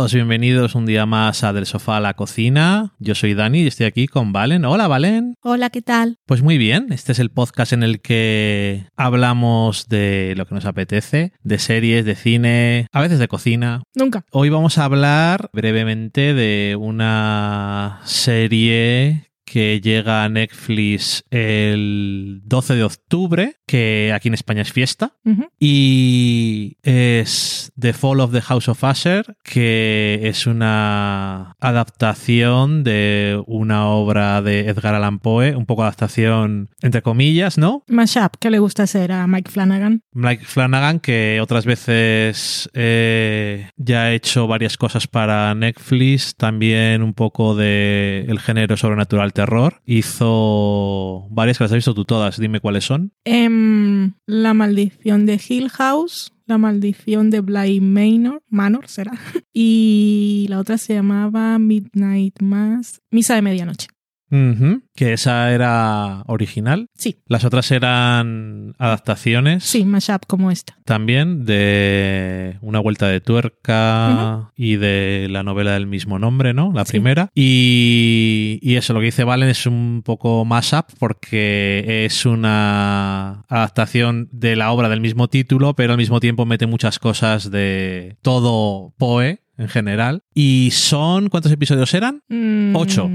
Todos, bienvenidos un día más a Del Sofá a la Cocina. Yo soy Dani y estoy aquí con Valen. Hola, Valen. Hola, ¿qué tal? Pues muy bien, este es el podcast en el que hablamos de lo que nos apetece, de series, de cine, a veces de cocina. Nunca. Hoy vamos a hablar brevemente de una serie que llega a Netflix el 12 de octubre, que aquí en España es fiesta, y es The Fall of the House of Usher, que es una adaptación de una obra de Edgar Allan Poe, un poco adaptación entre comillas, ¿no? Mashup, ¿qué le gusta hacer a Mike Flanagan? Mike Flanagan, que otras veces eh, ya ha hecho varias cosas para Netflix, también un poco de el género sobrenatural terror. Hizo varias que las has visto tú todas, dime cuáles son. Em, la maldición de Hill House, la maldición de Bly Manor, Manor será, y la otra se llamaba Midnight Mass, Misa de Medianoche. Que esa era original. Sí, Las otras eran adaptaciones sí, Mashup como esta. también de Una vuelta de tuerca y de la novela del mismo nombre, ¿no? La Sí. primera. Y, y eso, lo que dice Valen es un poco más up porque es una adaptación de la obra del mismo título, pero al mismo tiempo mete muchas cosas de todo Poe en general. Y son, ¿cuántos episodios eran? Mm, Ocho.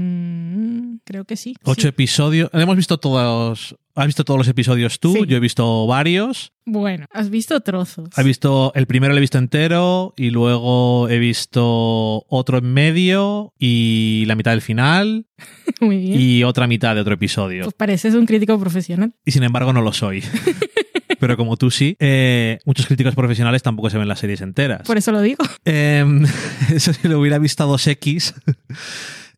Creo que sí. Ocho sí. episodios. Hemos visto todos. ¿Has visto todos los episodios tú? Sí. Yo he visto varios. Bueno, has visto trozos. He visto el primero lo he visto entero y luego he visto otro en medio y la mitad del final Muy bien. y otra mitad de otro episodio. Pues pareces un crítico profesional. Y sin embargo no lo soy. Pero como tú sí, eh, muchos críticos profesionales tampoco se ven las series enteras. Por eso lo digo. Em, eso si lo hubiera visto a 2X.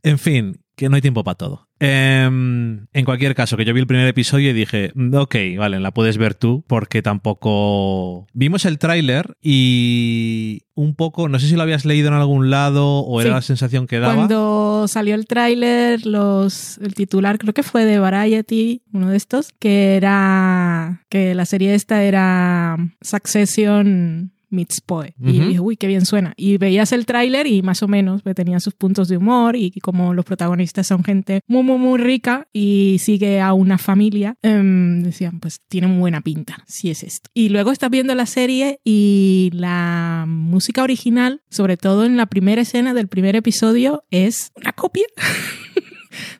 En fin, que no hay tiempo para todo. Em, en cualquier caso, que yo vi el primer episodio y dije, "Mm, ok, vale, la puedes ver tú, porque tampoco... Vimos el tráiler y un poco, no sé si lo habías leído en algún lado o era Sí. la sensación que daba. Cuando salió el tráiler, los el titular creo que fue de Variety, uno de estos, que era que la serie esta era Succession meets Poe. Y dije, uy, qué bien suena. Y veías el tráiler y más o menos pues, tenía sus puntos de humor y como los protagonistas son gente muy, muy, muy rica y sigue a una familia, em, decían, pues tiene muy buena pinta, si es esto. Y luego estás viendo la serie y la música original, sobre todo en la primera escena del primer episodio, es una copia.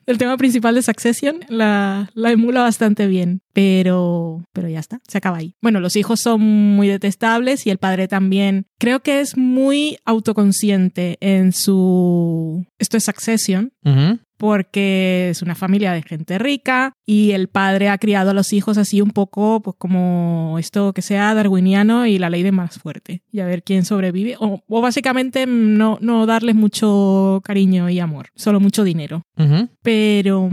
del tema principal de Succession, la, la emula bastante bien, pero, pero ya está, se acaba ahí. Bueno, los hijos son muy detestables y el padre también. Creo que es muy autoconsciente en su... Esto es Succession. Porque es una familia de gente rica y el padre ha criado a los hijos así un poco pues como esto que sea darwiniano y la ley de más fuerte y a ver quién sobrevive o, o básicamente no, no darles mucho cariño y amor, solo mucho dinero. Pero,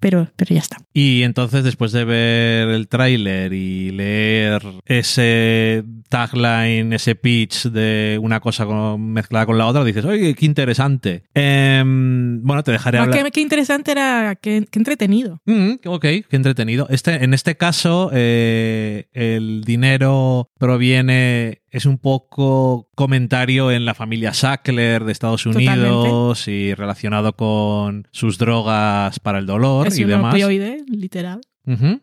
pero, pero ya está. Y entonces, después de ver el tráiler y leer ese tagline, ese pitch de una cosa con- mezclada con la otra, dices, oye, qué interesante. Em, bueno, te dejaré hablar. Qué, qué interesante era, qué, qué entretenido. Mm, ok, qué entretenido. Este, en este caso, eh, el dinero proviene, es un poco comentario en la familia Sackler de Estados Totalmente. Unidos y relacionado con sus drogas para el dolor Es y un demás. opioide, literal.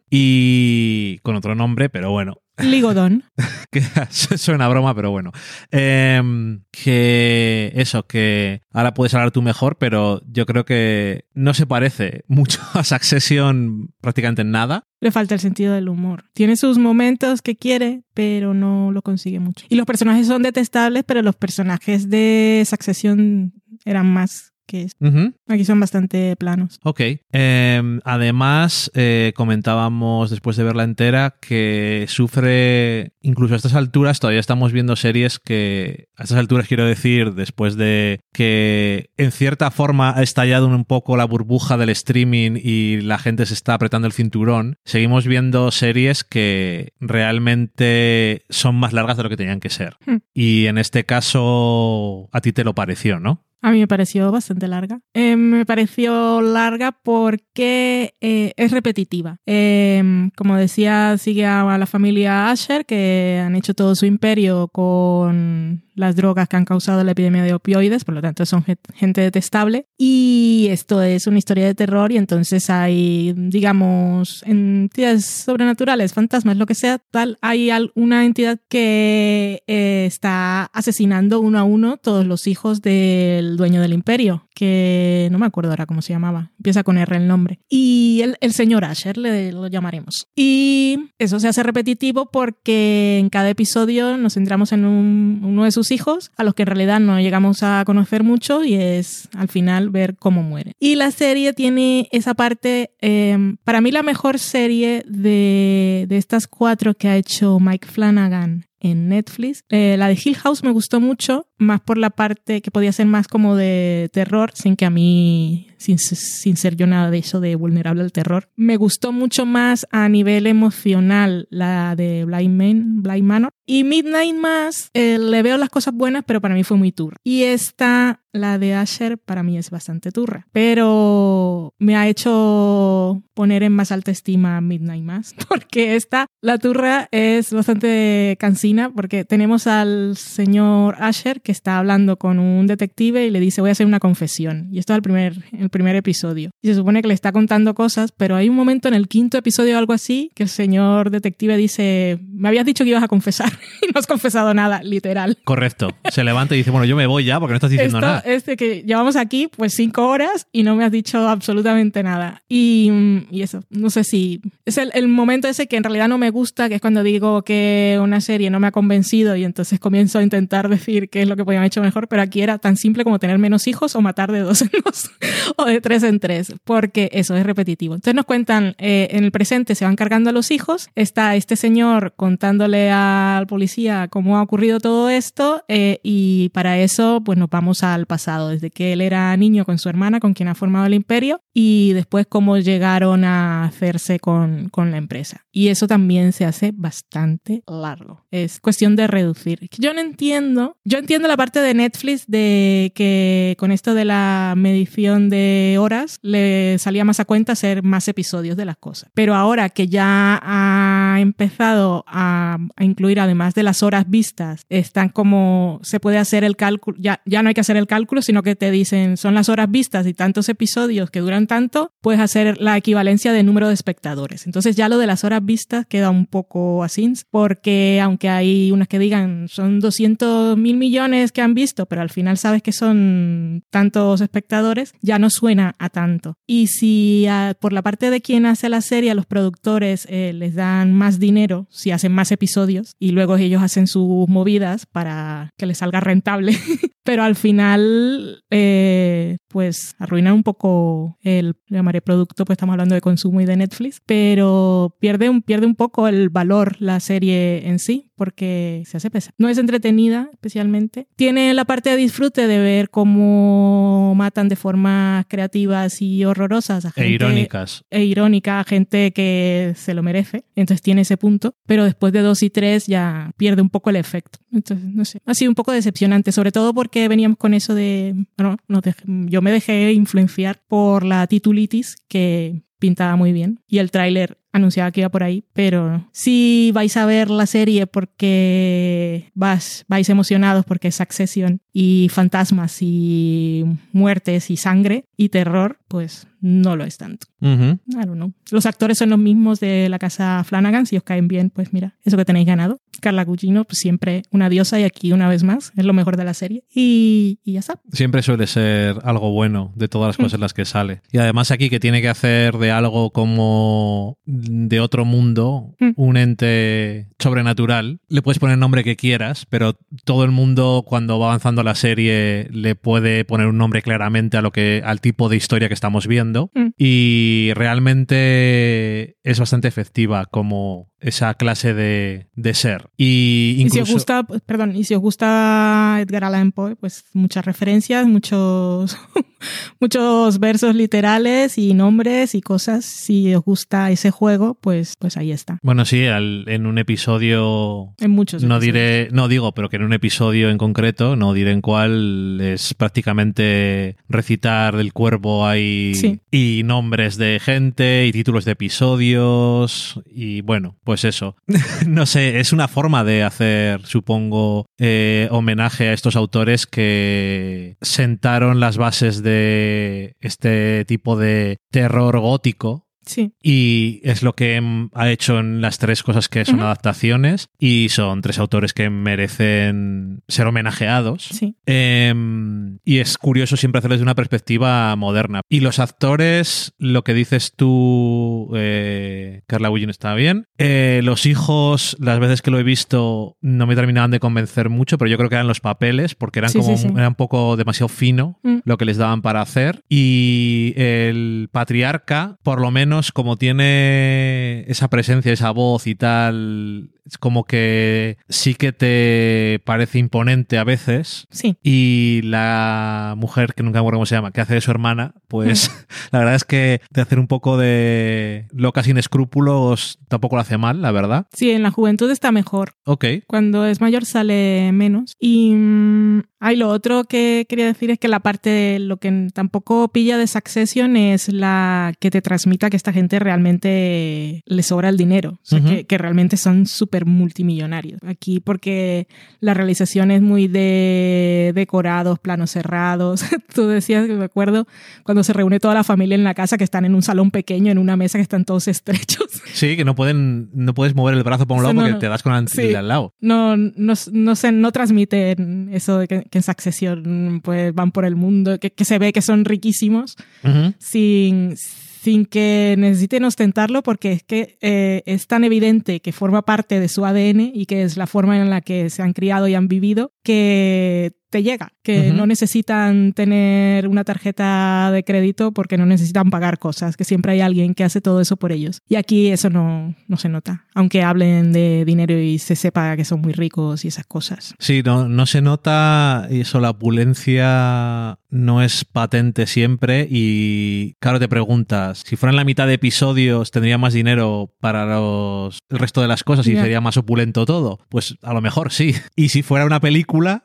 Y con otro nombre, pero bueno, Ligodón. que suena broma, pero bueno. Em, que eso, que ahora puedes hablar tú mejor, pero yo creo que no se parece mucho a Succession prácticamente en nada. Le falta el sentido del humor. Tiene sus momentos que quiere, pero no lo consigue mucho. Y los personajes son detestables, pero los personajes de Succession eran más que. Ujú. Aquí son bastante planos. Ok. Em, además, eh, comentábamos después de verla entera que sufre, incluso a estas alturas, todavía estamos viendo series que, a estas alturas quiero decir, después de que en cierta forma ha estallado un poco la burbuja del streaming y la gente se está apretando el cinturón, seguimos viendo series que realmente son más largas de lo que tenían que ser. Hmm. Y en este caso, a ti te lo pareció, ¿no? A mí me pareció bastante larga. Eh, me pareció larga porque eh, es repetitiva. Eh, como decía, sigue a la familia Asher, que han hecho todo su imperio con las drogas que han causado la epidemia de opioides, por lo tanto son gente detestable. Y esto es una historia de terror y entonces hay, digamos, entidades sobrenaturales, fantasmas, lo que sea, tal, hay una entidad que eh, está asesinando uno a uno todos los hijos del dueño del imperio, que no me acuerdo ahora cómo se llamaba, empieza con R el nombre. Y el, el señor Asher, le, lo llamaremos. Y eso se hace repetitivo porque en cada episodio nos centramos en uno de sus hijos, a los que en realidad no llegamos a conocer mucho y es al final ver cómo muere. Y la serie tiene esa parte, em, para mí la mejor serie de, de estas cuatro que ha hecho Mike Flanagan en Netflix. Eh, la de Hill House me gustó mucho, más por la parte que podía ser más como de terror, sin que a mí, sin, sin, ser yo nada de eso de vulnerable al terror. Me gustó mucho más a nivel emocional la de Blind, Man, Blind Manor. Y Midnight Mass, eh, le veo las cosas buenas, pero para mí fue muy turra. Y esta, la de Asher, para mí es bastante turra. Pero me ha hecho poner en más alta estima Midnight Mass, porque esta, la turra, es bastante cansina, porque tenemos al señor Asher que está hablando con un detective y le dice, voy a hacer una confesión. Y esto es el primer, el primer episodio. Y se supone que le está contando cosas, pero hay un momento en el quinto episodio o algo así que el señor detective dice, me habías dicho que ibas a confesar y no has confesado nada, literal. Correcto. Se levanta y dice, bueno, yo me voy ya porque no estás diciendo Esto, nada. Este que llevamos aquí pues cinco horas y no me has dicho absolutamente nada. Y, y eso, no sé si es el, el, momento ese que en realidad no me gusta, que es cuando digo que una serie no me ha convencido y entonces comienzo a intentar decir qué es lo que podían haber hecho mejor, pero aquí era tan simple como tener menos hijos o matar de dos en dos o de tres en tres, porque eso es repetitivo. Entonces nos cuentan, eh, en el presente se van cargando a los hijos, está este señor contándole al policía cómo ha ocurrido todo esto eh, y para eso pues nos vamos al pasado, desde que él era niño con su hermana, con quien ha formado el imperio, y después cómo llegaron a hacerse con, con la empresa. Y eso también se hace bastante largo. Es cuestión de reducir. Yo no entiendo, yo entiendo la parte de Netflix de que con esto de la medición de horas le salía más a cuenta hacer más episodios de las cosas. Pero ahora que ya ha empezado a, a incluir además de las horas vistas, están como se puede hacer el cálculo, ya, ya no hay que hacer el cálculo, sino que te dicen son las horas vistas y tantos episodios que duran tanto, puedes hacer la equivalencia de número de espectadores. Entonces ya lo de las horas vistas queda un poco así, porque aunque hay unas que digan son 200 mil millones que han visto, pero al final sabes que son tantos espectadores, ya no suena a tanto. Y si por la parte de quien hace la serie, a los productores eh, les dan más dinero, si hacen más episodios, y luego ellos hacen sus movidas para que les salga rentable, pero al final eh, pues arruinan un poco el, llamaré producto, pues estamos hablando de consumo y de Netflix, pero pierde un, pierde un poco el valor la serie en sí, porque se hace pesada. No es entretenida especialmente. Tiene la parte de disfrute de ver cómo matan de formas creativas y horrorosas a gente, e irónicas. E irónica a gente que se lo merece. Entonces tiene ese punto, pero después de dos y tres ya pierde un poco el efecto. Entonces, no sé. Ha sido un poco decepcionante, sobre todo porque veníamos con eso de, bueno, nos dej yo me dejé influenciar por la titulitis que pintaba muy bien y el tráiler anunciaba que iba por ahí, pero si vais a ver la serie porque vas, vais emocionados porque es Succession y fantasmas y muertes y sangre y terror, pues no lo es tanto. Uh -huh. I don't know. Los actores son los mismos de la casa Flanagan, si os caen bien, pues mira, eso que tenéis ganado. Carla Gugino, pues siempre una diosa y aquí una vez más, es lo mejor de la serie. Y, y ya está. Siempre suele ser algo bueno de todas las cosas en las que sale. Y además aquí que tiene que hacer de algo como de otro mundo, Mm. un ente sobrenatural, le puedes poner el nombre que quieras, pero todo el mundo cuando va avanzando la serie le puede poner un nombre claramente a lo que al tipo de historia que estamos viendo Mm. y realmente es bastante efectiva como esa clase de, de ser. Y, si os gusta, pues, perdón, y si os gusta Edgar Allan Poe, pues muchas referencias, muchos muchos versos literales y nombres y cosas. Si os gusta ese juego, pues, pues ahí está. Bueno, sí, al- en un episodio En muchos. No episodios. diré, no digo, pero que en un episodio en concreto, no diré en cuál, es prácticamente recitar del cuervo hay Sí. y nombres de gente y títulos de episodios y bueno, pues eso. no sé, es una forma de hacer, supongo, eh, homenaje a estos autores que sentaron las bases de este tipo de terror gótico Sí, y es lo que mm, ha hecho en las tres cosas que son adaptaciones. Y son tres autores que merecen ser homenajeados. sí. Em, y es curioso siempre hacerles de una perspectiva moderna. Y los actores, lo que dices tú, eh, Carla Williams está bien. Eh, los hijos, las veces que lo he visto, no me terminaban de convencer mucho, pero yo creo que eran los papeles, porque eran Sí, como sí. era un poco demasiado fino Mm. lo que les daban para hacer. Y el patriarca, por lo menos, como tiene esa presencia, esa voz y tal, como que sí que te parece imponente a veces. Sí, Y la mujer, que nunca me acuerdo cómo se llama, que hace de su hermana, pues la verdad es que de hacer un poco de loca sin escrúpulos tampoco lo hace mal, la verdad. sí, en la juventud está mejor. Ok. Cuando es mayor sale menos. Y mm, ay, lo otro que quería decir es que la parte de lo que tampoco pilla de Succession es la que te transmita que esta gente realmente le sobra el dinero. O sea, Ujú. que, que realmente son súper multimillonarios. Aquí porque la realización es muy de decorados, planos cerrados. Tú decías que me acuerdo cuando se reúne toda la familia en la casa que están en un salón pequeño, en una mesa que están todos estrechos. Sí, que no pueden, no puedes mover el brazo para un lado no, porque no. te das con el Sí. al lado. no, no, no sé, no transmiten eso de que, que en Succession pues van por el mundo, que, que se ve que son riquísimos Ujú. sin, sin que necesiten ostentarlo porque es que eh, es tan evidente que forma parte de su ADN y que es la forma en la que se han criado y han vivido que te llega, que no necesitan tener una tarjeta de crédito porque no necesitan pagar cosas, que siempre hay alguien que hace todo eso por ellos. Y aquí eso no, no se nota, aunque hablen de dinero y se sepa que son muy ricos y esas cosas. Sí, no, no se nota eso, la opulencia no es patente siempre y claro, te preguntas, si fueran la mitad de episodios tendría más dinero para los, el resto de las cosas y sería más opulento todo. Pues a lo mejor sí. Y si fuera una película...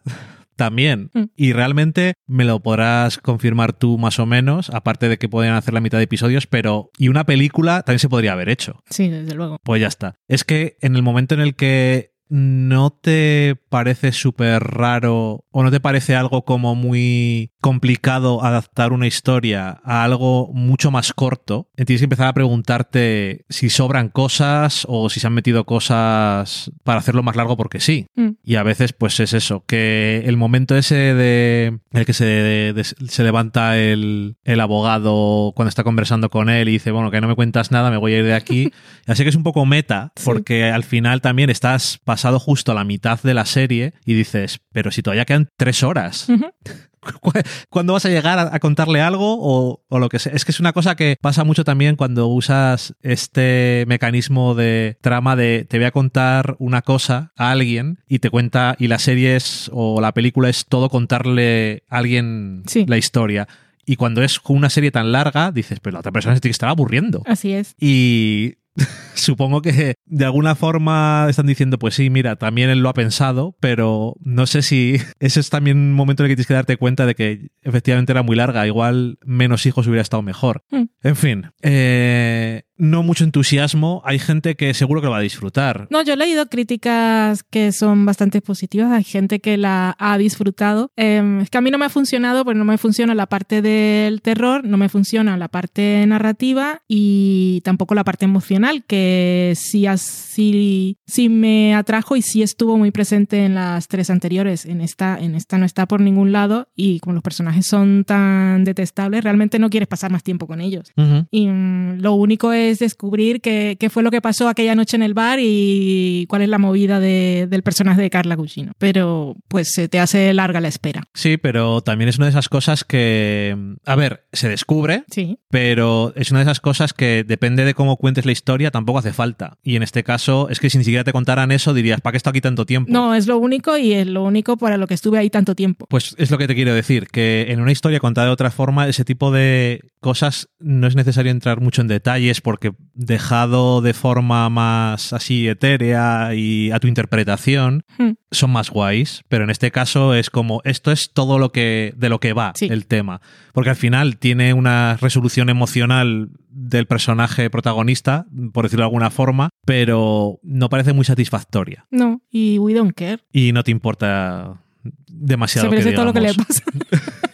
También. Mm. Y realmente me lo podrás confirmar tú más o menos, aparte de que podrían hacer la mitad de episodios, pero... Y una película también se podría haber hecho. Sí, desde luego. Pues ya está. Es que en el momento en el que no te parece súper raro o no te parece algo como muy complicado adaptar una historia a algo mucho más corto, tienes que empezar a preguntarte si sobran cosas o si se han metido cosas para hacerlo más largo porque sí. Mm. Y a veces, pues es eso, que el momento ese de el que se, de- se levanta el, el abogado cuando está conversando con él y dice, bueno, que no me cuentas nada, me voy a ir de aquí. Así que es un poco meta, Sí. porque al final también estás pasado justo a la mitad de la serie y dices, pero si todavía quedan tres horas. Ujú. ¿Cu- ¿Cuándo vas a llegar a, a contarle algo o, o lo que sea? Es que es una cosa que pasa mucho también cuando usas este mecanismo de trama de te voy a contar una cosa a alguien y te cuenta y la serie es o la película es todo contarle a alguien Sí. la historia. Y cuando es una serie tan larga, dices, pero la otra persona se tiene que estar aburriendo. Así es. Y supongo que de alguna forma están diciendo, pues sí, mira, también él lo ha pensado, pero no sé si ese es también un momento en el que tienes que darte cuenta de que efectivamente era muy larga, igual menos hijos hubiera estado mejor. Mm. En fin, eh, no mucho entusiasmo, hay gente que seguro que lo va a disfrutar. No, yo he leído críticas que son bastante positivas. Hay gente que la ha disfrutado. Eh, es que a mí no me ha funcionado, pues no me funciona la parte del terror, no me funciona la parte narrativa y tampoco la parte emocional, que sí, así, sí me atrajo y sí estuvo muy presente en las tres anteriores. En esta, en esta no está por ningún lado y como los personajes son tan detestables, realmente no quieres pasar más tiempo con ellos. Y mm, lo único es es descubrir qué, qué fue lo que pasó aquella noche en el bar y cuál es la movida de- del personaje de Carla Gugino. Pero pues se te hace larga la espera. Sí, pero también es una de esas cosas que, a ver, se descubre, Sí. pero es una de esas cosas que depende de cómo cuentes la historia, tampoco hace falta. Y en este caso, es que si ni siquiera te contaran eso, dirías, ¿para qué está aquí tanto tiempo? No, es lo único y es lo único para lo que estuve ahí tanto tiempo. Pues es lo que te quiero decir, que en una historia contada de otra forma, ese tipo de cosas no es necesario entrar mucho en detalles porque dejado de forma más así etérea y a tu interpretación, Hmm. son más guays, pero en este caso es como esto es todo lo que de lo que va Sí. el tema, porque al final tiene una resolución emocional del personaje protagonista, por decirlo de alguna forma, pero no parece muy satisfactoria No, y we don't care. y no te importa demasiado Se merece que todo lo que le pasa.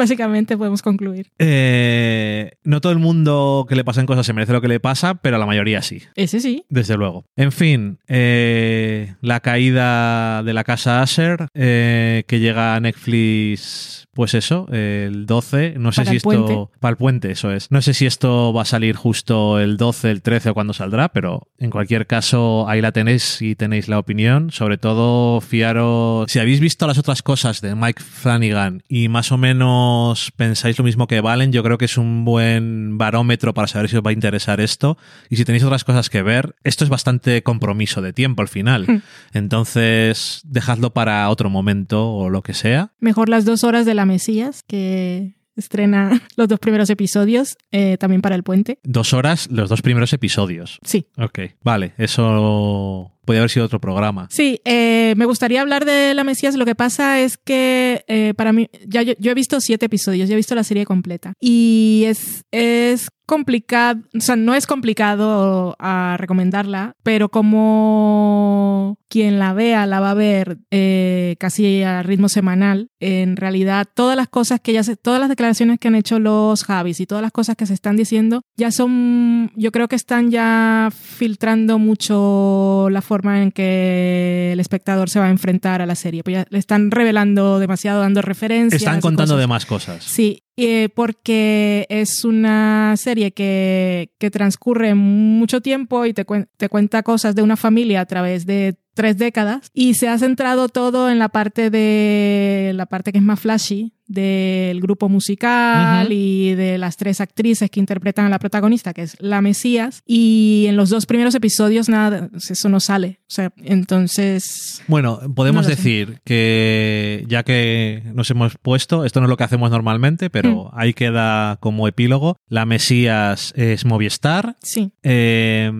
Básicamente podemos concluir. Eh, no todo el mundo que le pasan cosas se merece lo que le pasa, pero la mayoría sí. Ese sí. Desde luego. En fin, eh, la caída de la casa Asher, eh, que llega a Netflix, pues eso, el 12. No sé si esto. puente. Para el puente, eso es. No sé si esto va a salir justo el 12, el 13 o cuando saldrá, pero en cualquier caso, ahí la tenéis y tenéis la opinión. Sobre todo, fiaros. Si habéis visto las otras cosas de Mike Flanagan y más o menos pensáis lo mismo que Valen, yo creo que es un buen barómetro para saber si os va a interesar esto. Y si tenéis otras cosas que ver, esto es bastante compromiso de tiempo al final. Hmm. Entonces, dejadlo para otro momento o lo que sea. Mejor las dos horas de la Mesías, que estrena los dos primeros episodios, eh, también para el puente. Dos horas, los dos primeros episodios. Sí. Ok, vale, eso podría haber sido otro programa. Sí, eh, me gustaría hablar de La Mesías. Lo que pasa es que eh, para mí, ya yo, yo he visto siete episodios, ya he visto la serie completa. Y es, es complicado, o sea, no es complicado a recomendarla, pero como quien la vea la va a ver eh, casi a ritmo semanal, en realidad todas las cosas que ya se, todas las declaraciones que han hecho los Javis y todas las cosas que se están diciendo ya son, yo creo que están ya filtrando mucho la forma en que el espectador se va a enfrentar a la serie. Pues ya le están revelando demasiado, dando referencias. Están contando cosas. de más cosas. Sí, eh, porque es una serie que, que transcurre mucho tiempo y te, cuen- te cuenta cosas de una familia a través de tres décadas y se ha centrado todo en la parte de la parte que es más flashy del grupo musical y de las tres actrices que interpretan a la protagonista que es la Mesías y en los dos primeros episodios nada eso no sale o sea entonces Bueno, podemos No lo sé. decir que ya que nos hemos puesto, esto no es lo que hacemos normalmente, pero Mm. ahí queda como epílogo. La Mesías es Movistar. sí Eh,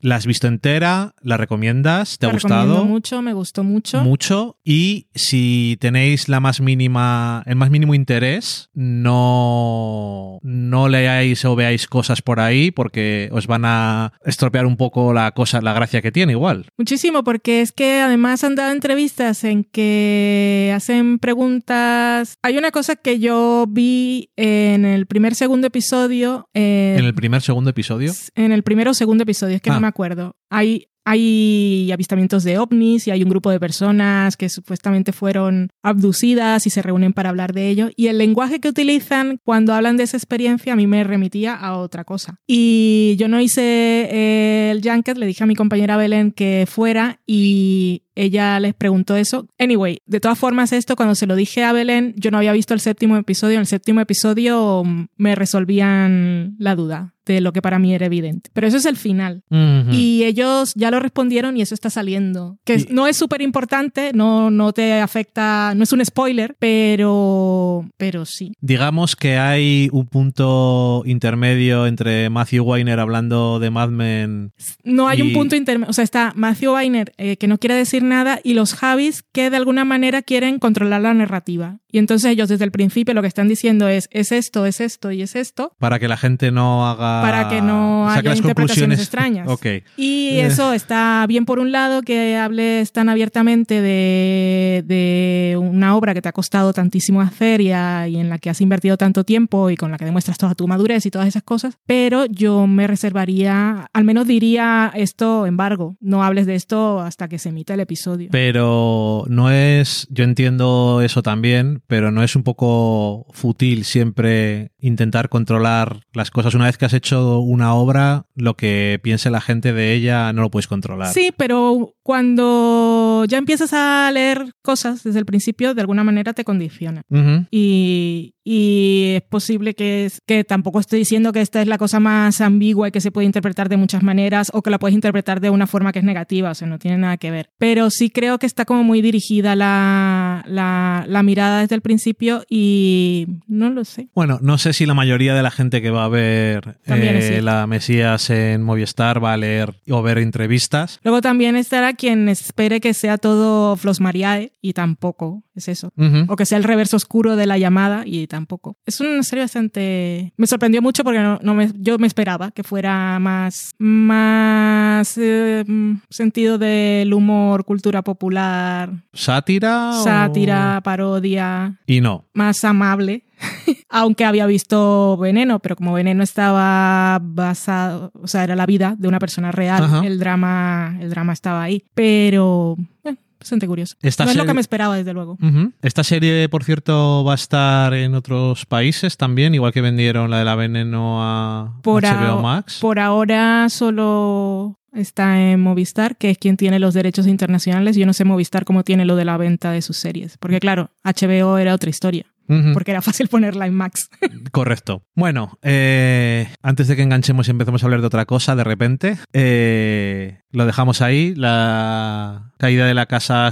¿La has visto entera? ¿La recomiendas? ¿Te ha la gustado? mucho me gustó mucho Mucho. Y si tenéis la más mínima, el más mínimo interés, no, no leáis o veáis cosas por ahí porque os van a estropear un poco la cosa, la gracia que tiene igual. Muchísimo, porque es que además han dado entrevistas en que hacen preguntas. Hay una cosa que yo vi en el primer segundo episodio. eh, En el primer, segundo episodio. en el primero o segundo episodio, es que Ah. no me acuerdo. Hay, hay avistamientos de ovnis y hay un grupo de personas que supuestamente fueron abducidas y se reúnen para hablar de ello. Y el lenguaje que utilizan cuando hablan de esa experiencia a mí me remitía a otra cosa. Y yo no hice eh, el junket, le dije a mi compañera Belén que fuera y ella les preguntó eso. Anyway, de todas formas esto cuando se lo dije a Belén, yo no había visto el séptimo episodio. En el séptimo episodio mm, me resolvían la duda de lo que para mí era evidente. Pero eso es el final. Y ellos ya lo respondieron y eso está saliendo. Que Y- no es súper importante, no, no te afecta, no es un spoiler, pero, pero sí. Digamos que hay un punto intermedio entre Matthew Weiner hablando de Mad Men. No hay Y- un punto intermedio. O sea, está Matthew Weiner, eh, que no quiere decir nada, y los Javis, que de alguna manera quieren controlar la narrativa. Y entonces ellos desde el principio lo que están diciendo es, es esto, es esto y es esto. Para que la gente no haga. Para que no haya las interpretaciones extrañas. Ok. Y eso está bien por un lado que hables tan abiertamente de, de una obra que te ha costado tantísimo hacer y, a- y en la que has invertido tanto tiempo y con la que demuestras toda tu madurez y todas esas cosas, pero yo me reservaría, al menos diría esto embargo, no hables de esto hasta que se emita el episodio. Pero no es. Yo entiendo eso también, pero no es un poco fútil siempre intentar controlar las cosas. Una vez que has hecho una obra, lo que piense la gente de ella no lo puedes controlar. Sí, pero cuando ya empiezas a leer cosas desde el principio, de alguna manera te condiciona. Y, y es posible que, que tampoco estoy diciendo que esta es la cosa más ambigua y que se puede interpretar de muchas maneras o que la puedes interpretar de una forma que es negativa, o sea, no tiene nada que ver. Pero sí creo que está como muy dirigida la, la, la mirada desde el principio y no lo sé. Bueno, no sé si la mayoría de la gente que va a ver eh, la Mesías en Movistar va a leer o ver entrevistas. Luego también estará quien espere que sea todo Flos Mariae y tampoco es eso. O que sea el reverso oscuro de la llamada y tampoco. Es una serie bastante... Me sorprendió mucho porque no, no me- yo me esperaba que fuera más... Más eh, mm, sentido del humor, cultura popular, ¿Sátira? o- sátira, parodia, Y no. más amable. Aunque había visto Veneno, pero como Veneno estaba basado, o sea, era la vida de una persona real, Ajá. el drama, el drama estaba ahí. Pero, eh, bastante curioso. Esta no es lo que me esperaba, desde luego. Esta serie, por cierto, va a estar en otros países también, igual que vendieron la de la Veneno a Por, HBO a- Max. por ahora solo está en Movistar, que es quien tiene los derechos internacionales. Yo no sé Movistar cómo tiene lo de la venta de sus series. Porque claro, HBO era otra historia, porque era fácil ponerla en Max. Correcto. Bueno, eh, antes de que enganchemos y empecemos a hablar de otra cosa, de repente, eh, lo dejamos ahí. La caída de la casa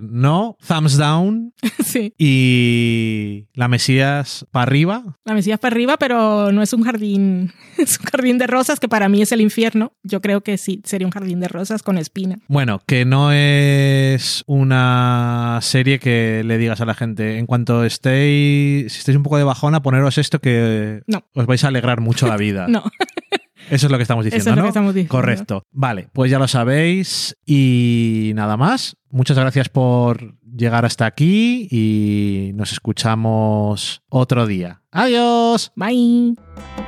no. Thumbs down. sí. Y la Mesías para arriba. La Mesías para arriba, pero no es un jardín, es un jardín de rosas que para mí es el infierno. Yo creo que sí, sería un jardín de rosas con espina. Bueno, que no es una serie que le digas a la gente, en cuanto estéis, si estéis un poco de bajona, poneros esto que No. os vais a alegrar mucho la vida. No, Eso es lo que estamos diciendo, Eso es lo ¿no? que estamos diciendo. Correcto. Vale, pues ya lo sabéis y nada más. Muchas gracias por llegar hasta aquí y nos escuchamos otro día. Adiós. bye.